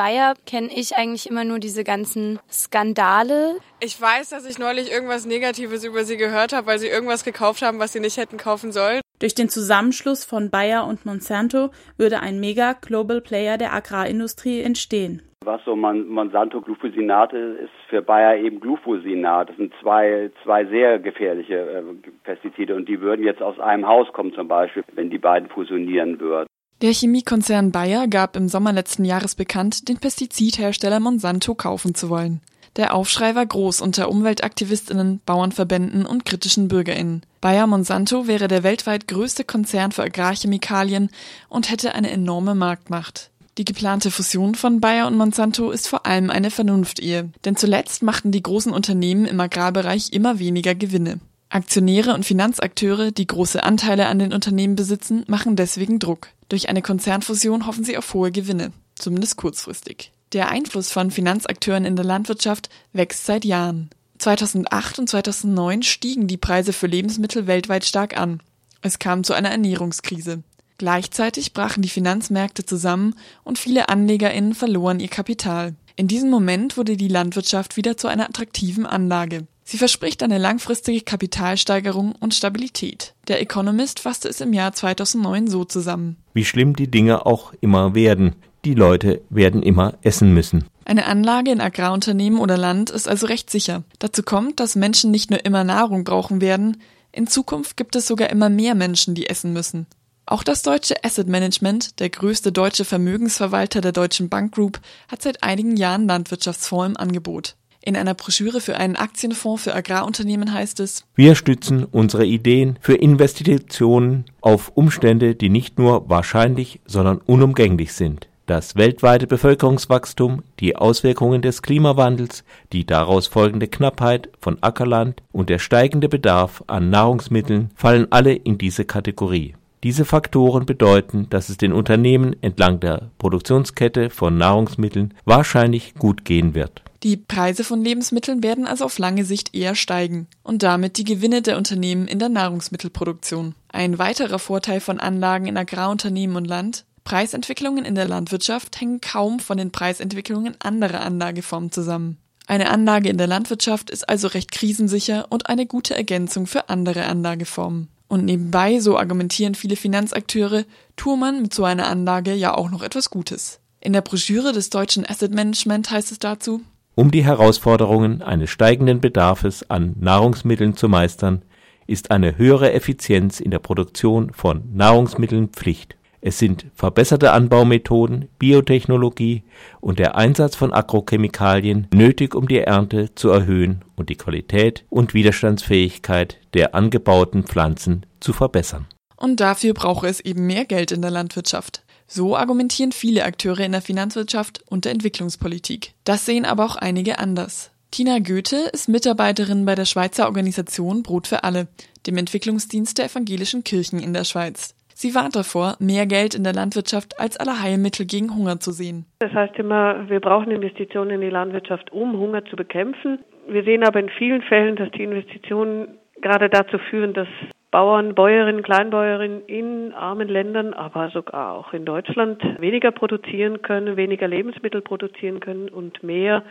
Bayer kenne ich eigentlich immer nur diese ganzen Skandale. Ich weiß, dass ich neulich irgendwas Negatives über sie gehört habe, weil sie irgendwas gekauft haben, was sie nicht hätten kaufen sollen. Durch den Zusammenschluss von Bayer und Monsanto würde ein mega Global Player der Agrarindustrie entstehen. Was so Monsanto Glufosinat ist, ist für Bayer eben Glufosinat. Das sind zwei, zwei sehr gefährliche äh, Pestizide und die würden jetzt aus einem Haus kommen zum Beispiel, wenn die beiden fusionieren würden. Der Chemiekonzern Bayer gab im Sommer letzten Jahres bekannt, den Pestizidhersteller Monsanto kaufen zu wollen. Der Aufschrei war groß unter Umweltaktivistinnen, Bauernverbänden und kritischen Bürgerinnen. Bayer Monsanto wäre der weltweit größte Konzern für Agrarchemikalien und hätte eine enorme Marktmacht. Die geplante Fusion von Bayer und Monsanto ist vor allem eine Vernunftehe, denn zuletzt machten die großen Unternehmen im Agrarbereich immer weniger Gewinne. Aktionäre und Finanzakteure, die große Anteile an den Unternehmen besitzen, machen deswegen Druck. Durch eine Konzernfusion hoffen sie auf hohe Gewinne, zumindest kurzfristig. Der Einfluss von Finanzakteuren in der Landwirtschaft wächst seit Jahren. 2008 und 2009 stiegen die Preise für Lebensmittel weltweit stark an. Es kam zu einer Ernährungskrise. Gleichzeitig brachen die Finanzmärkte zusammen und viele Anlegerinnen verloren ihr Kapital. In diesem Moment wurde die Landwirtschaft wieder zu einer attraktiven Anlage. Sie verspricht eine langfristige Kapitalsteigerung und Stabilität. Der Economist fasste es im Jahr 2009 so zusammen. Wie schlimm die Dinge auch immer werden, die Leute werden immer essen müssen. Eine Anlage in Agrarunternehmen oder Land ist also recht sicher. Dazu kommt, dass Menschen nicht nur immer Nahrung brauchen werden, in Zukunft gibt es sogar immer mehr Menschen, die essen müssen. Auch das deutsche Asset Management, der größte deutsche Vermögensverwalter der Deutschen Bank Group, hat seit einigen Jahren Landwirtschaftsfonds im Angebot. In einer Broschüre für einen Aktienfonds für Agrarunternehmen heißt es, wir stützen unsere Ideen für Investitionen auf Umstände, die nicht nur wahrscheinlich, sondern unumgänglich sind. Das weltweite Bevölkerungswachstum, die Auswirkungen des Klimawandels, die daraus folgende Knappheit von Ackerland und der steigende Bedarf an Nahrungsmitteln fallen alle in diese Kategorie. Diese Faktoren bedeuten, dass es den Unternehmen entlang der Produktionskette von Nahrungsmitteln wahrscheinlich gut gehen wird. Die Preise von Lebensmitteln werden also auf lange Sicht eher steigen und damit die Gewinne der Unternehmen in der Nahrungsmittelproduktion. Ein weiterer Vorteil von Anlagen in Agrarunternehmen und Land Preisentwicklungen in der Landwirtschaft hängen kaum von den Preisentwicklungen anderer Anlageformen zusammen. Eine Anlage in der Landwirtschaft ist also recht krisensicher und eine gute Ergänzung für andere Anlageformen. Und nebenbei, so argumentieren viele Finanzakteure, tue man mit so einer Anlage ja auch noch etwas Gutes. In der Broschüre des deutschen Asset Management heißt es dazu, um die Herausforderungen eines steigenden Bedarfs an Nahrungsmitteln zu meistern, ist eine höhere Effizienz in der Produktion von Nahrungsmitteln Pflicht. Es sind verbesserte Anbaumethoden, Biotechnologie und der Einsatz von Agrochemikalien nötig, um die Ernte zu erhöhen und die Qualität und Widerstandsfähigkeit der angebauten Pflanzen zu verbessern. Und dafür brauche es eben mehr Geld in der Landwirtschaft. So argumentieren viele Akteure in der Finanzwirtschaft und der Entwicklungspolitik. Das sehen aber auch einige anders. Tina Goethe ist Mitarbeiterin bei der Schweizer Organisation Brot für alle, dem Entwicklungsdienst der evangelischen Kirchen in der Schweiz. Sie warnt davor, mehr Geld in der Landwirtschaft als Allerheilmittel gegen Hunger zu sehen. Das heißt immer, wir brauchen Investitionen in die Landwirtschaft, um Hunger zu bekämpfen. Wir sehen aber in vielen Fällen, dass die Investitionen gerade dazu führen, dass Bauern, Bäuerinnen, Kleinbäuerinnen in armen Ländern, aber sogar auch in Deutschland weniger produzieren können, weniger Lebensmittel produzieren können und mehr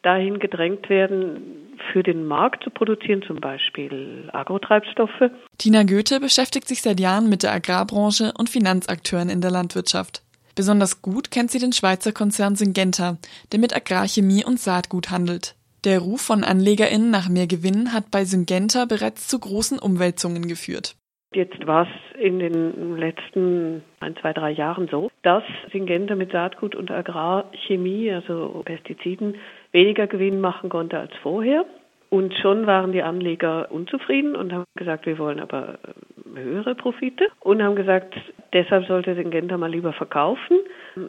dahin gedrängt werden, für den Markt zu produzieren, zum Beispiel Agrotreibstoffe. Tina Goethe beschäftigt sich seit Jahren mit der Agrarbranche und Finanzakteuren in der Landwirtschaft. Besonders gut kennt sie den Schweizer Konzern Syngenta, der mit Agrarchemie und Saatgut handelt. Der Ruf von AnlegerInnen nach mehr Gewinn hat bei Syngenta bereits zu großen Umwälzungen geführt. Jetzt war es in den letzten ein, zwei, drei Jahren so, dass Syngenta mit Saatgut und Agrarchemie, also Pestiziden, weniger Gewinn machen konnte als vorher. Und schon waren die Anleger unzufrieden und haben gesagt, wir wollen aber äh, höhere Profite und haben gesagt, deshalb sollte Syngenta mal lieber verkaufen.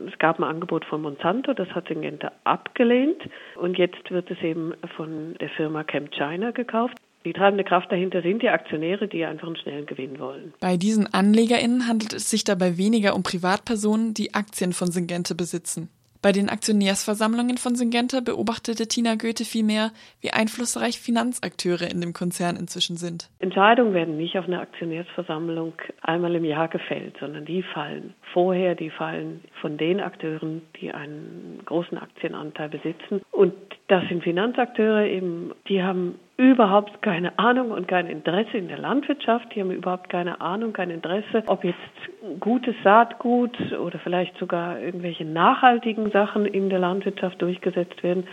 Es gab ein Angebot von Monsanto, das hat Syngenta abgelehnt und jetzt wird es eben von der Firma Camp China gekauft. Die treibende Kraft dahinter sind die Aktionäre, die einfach einen schnellen Gewinn wollen. Bei diesen AnlegerInnen handelt es sich dabei weniger um Privatpersonen, die Aktien von Syngenta besitzen. Bei den Aktionärsversammlungen von Syngenta beobachtete Tina Goethe vielmehr, wie einflussreich Finanzakteure in dem Konzern inzwischen sind. Entscheidungen werden nicht auf einer Aktionärsversammlung einmal im Jahr gefällt, sondern die fallen vorher, die fallen von den Akteuren, die einen großen Aktienanteil besitzen. Und das sind Finanzakteure eben, die haben überhaupt keine Ahnung und kein Interesse in der Landwirtschaft. Die haben überhaupt keine Ahnung, kein Interesse, ob jetzt gutes Saatgut oder vielleicht sogar irgendwelche nachhaltigen Sachen in der Landwirtschaft durchgesetzt werden.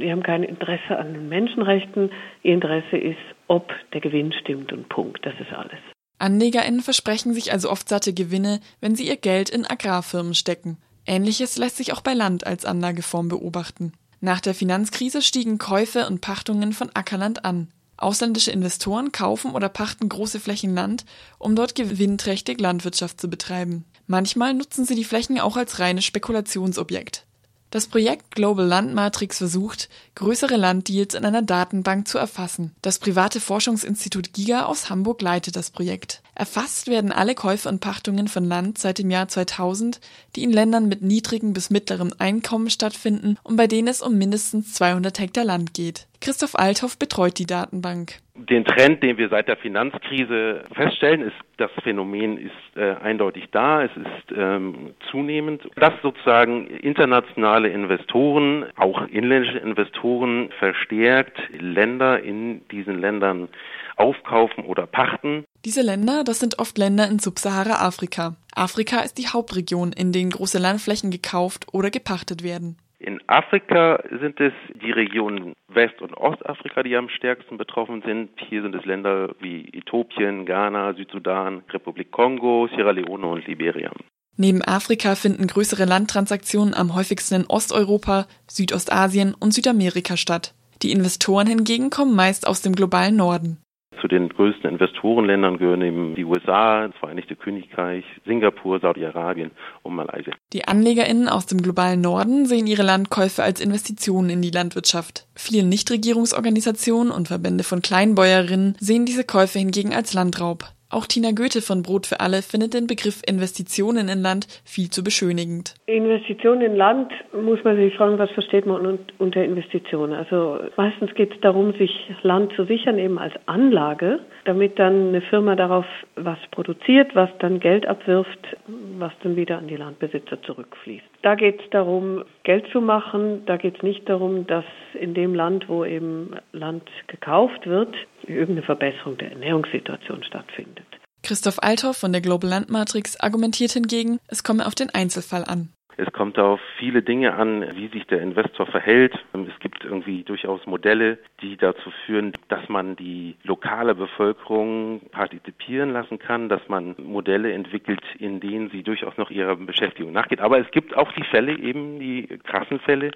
Die haben kein Interesse an den Menschenrechten. Ihr Interesse ist, ob der Gewinn stimmt und Punkt. Das ist alles. AnlegerInnen versprechen sich also oft satte Gewinne, wenn sie ihr Geld in Agrarfirmen stecken. Ähnliches lässt sich auch bei Land als Anlageform beobachten. Nach der Finanzkrise stiegen Käufe und Pachtungen von Ackerland an. Ausländische Investoren kaufen oder pachten große Flächen Land, um dort gewinnträchtig Landwirtschaft zu betreiben. Manchmal nutzen sie die Flächen auch als reines Spekulationsobjekt. Das Projekt Global Land Matrix versucht, größere Landdeals in einer Datenbank zu erfassen. Das private Forschungsinstitut GIGA aus Hamburg leitet das Projekt. Erfasst werden alle Käufe und Pachtungen von Land seit dem Jahr 2000, die in Ländern mit niedrigem bis mittlerem Einkommen stattfinden und bei denen es um mindestens 200 Hektar Land geht. Christoph Althoff betreut die Datenbank. Den Trend, den wir seit der Finanzkrise feststellen, ist, das Phänomen ist äh, eindeutig da, es ist ähm, zunehmend, dass sozusagen internationale Investoren, auch inländische Investoren verstärkt Länder in diesen Ländern aufkaufen oder pachten. Diese Länder, das sind oft Länder in Subsahara-Afrika. Afrika ist die Hauptregion, in denen große Landflächen gekauft oder gepachtet werden. Afrika sind es die Regionen West- und Ostafrika, die am stärksten betroffen sind. Hier sind es Länder wie Äthiopien, Ghana, Südsudan, Republik Kongo, Sierra Leone und Liberia. Neben Afrika finden größere Landtransaktionen am häufigsten in Osteuropa, Südostasien und Südamerika statt. Die Investoren hingegen kommen meist aus dem globalen Norden. Zu den größten Investorenländern gehören eben die USA, das Vereinigte Königreich, Singapur, Saudi-Arabien und Malaysia. Die AnlegerInnen aus dem globalen Norden sehen ihre Landkäufe als Investitionen in die Landwirtschaft. Viele Nichtregierungsorganisationen und Verbände von Kleinbäuerinnen sehen diese Käufe hingegen als Landraub. Auch Tina Goethe von Brot für alle findet den Begriff Investitionen in Land viel zu beschönigend. Investitionen in Land muss man sich fragen, was versteht man unter Investition? Also meistens geht es darum, sich Land zu sichern, eben als Anlage, damit dann eine Firma darauf was produziert, was dann Geld abwirft, was dann wieder an die Landbesitzer zurückfließt. Da geht es darum, Geld zu machen. Da geht es nicht darum, dass in dem Land, wo eben Land gekauft wird, irgendeine Verbesserung der Ernährungssituation stattfindet. Christoph Althoff von der Global Land Matrix argumentiert hingegen, es komme auf den Einzelfall an. Es kommt auf viele Dinge an, wie sich der Investor verhält. Es gibt irgendwie durchaus Modelle, die dazu führen, dass man die lokale Bevölkerung partizipieren lassen kann, dass man Modelle entwickelt, in denen sie durchaus noch ihrer Beschäftigung nachgeht. Aber es gibt auch die Fälle, eben die krassen Fälle,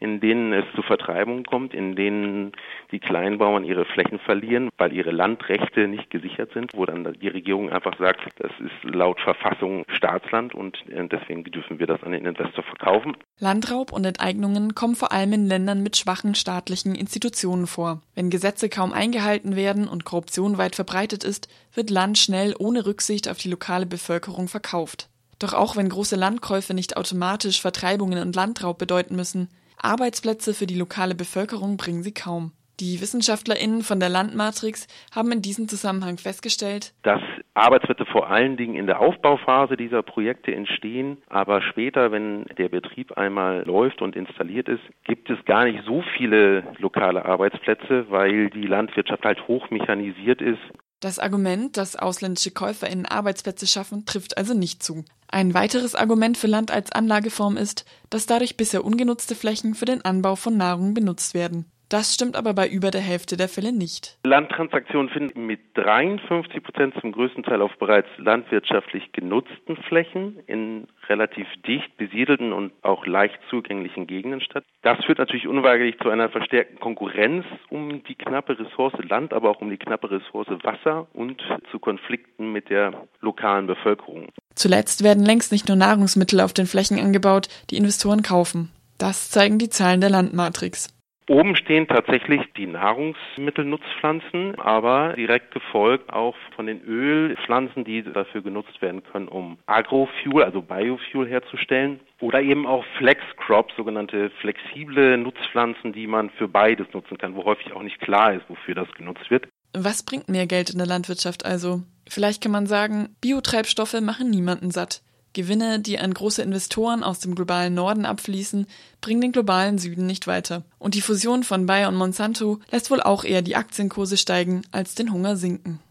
in denen es zu Vertreibungen kommt, in denen die Kleinbauern ihre Flächen verlieren, weil ihre Landrechte nicht gesichert sind, wo dann die Regierung einfach sagt, das ist laut Verfassung Staatsland und äh, deswegen dürfen wir das an den Investor verkaufen. Landraub und Enteignungen kommen vor allem in Ländern mit schwachen staatlichen Institutionen vor. Wenn Gesetze kaum eingehalten werden und Korruption weit verbreitet ist, wird Land schnell ohne Rücksicht auf die lokale Bevölkerung verkauft. Doch auch wenn große Landkäufe nicht automatisch Vertreibungen und Landraub bedeuten müssen, Arbeitsplätze für die lokale Bevölkerung bringen sie kaum. Die WissenschaftlerInnen von der Landmatrix haben in diesem Zusammenhang festgestellt, dass Arbeitsplätze vor allen Dingen in der Aufbauphase dieser Projekte entstehen, aber später, wenn der Betrieb einmal läuft und installiert ist, gibt es gar nicht so viele lokale Arbeitsplätze, weil die Landwirtschaft halt hochmechanisiert ist. Das Argument, dass ausländische KäuferInnen Arbeitsplätze schaffen, trifft also nicht zu. Ein weiteres Argument für Land als Anlageform ist, dass dadurch bisher ungenutzte Flächen für den Anbau von Nahrung benutzt werden. Das stimmt aber bei über der Hälfte der Fälle nicht. Landtransaktionen finden mit 53 Prozent zum größten Teil auf bereits landwirtschaftlich genutzten Flächen in relativ dicht besiedelten und auch leicht zugänglichen Gegenden statt. Das führt natürlich unweigerlich zu einer verstärkten Konkurrenz um die knappe Ressource Land, aber auch um die knappe Ressource Wasser und zu Konflikten mit der lokalen Bevölkerung. Zuletzt werden längst nicht nur Nahrungsmittel auf den Flächen angebaut, die Investoren kaufen. Das zeigen die Zahlen der Landmatrix. Oben stehen tatsächlich die Nahrungsmittelnutzpflanzen, aber direkt gefolgt auch von den Ölpflanzen, die dafür genutzt werden können, um Agrofuel, also Biofuel herzustellen. Oder eben auch Flexcrops, sogenannte flexible Nutzpflanzen, die man für beides nutzen kann, wo häufig auch nicht klar ist, wofür das genutzt wird. Was bringt mehr Geld in der Landwirtschaft also? Vielleicht kann man sagen, Biotreibstoffe machen niemanden satt. Gewinne, die an große Investoren aus dem globalen Norden abfließen, bringen den globalen Süden nicht weiter. Und die Fusion von Bayer und Monsanto lässt wohl auch eher die Aktienkurse steigen als den Hunger sinken.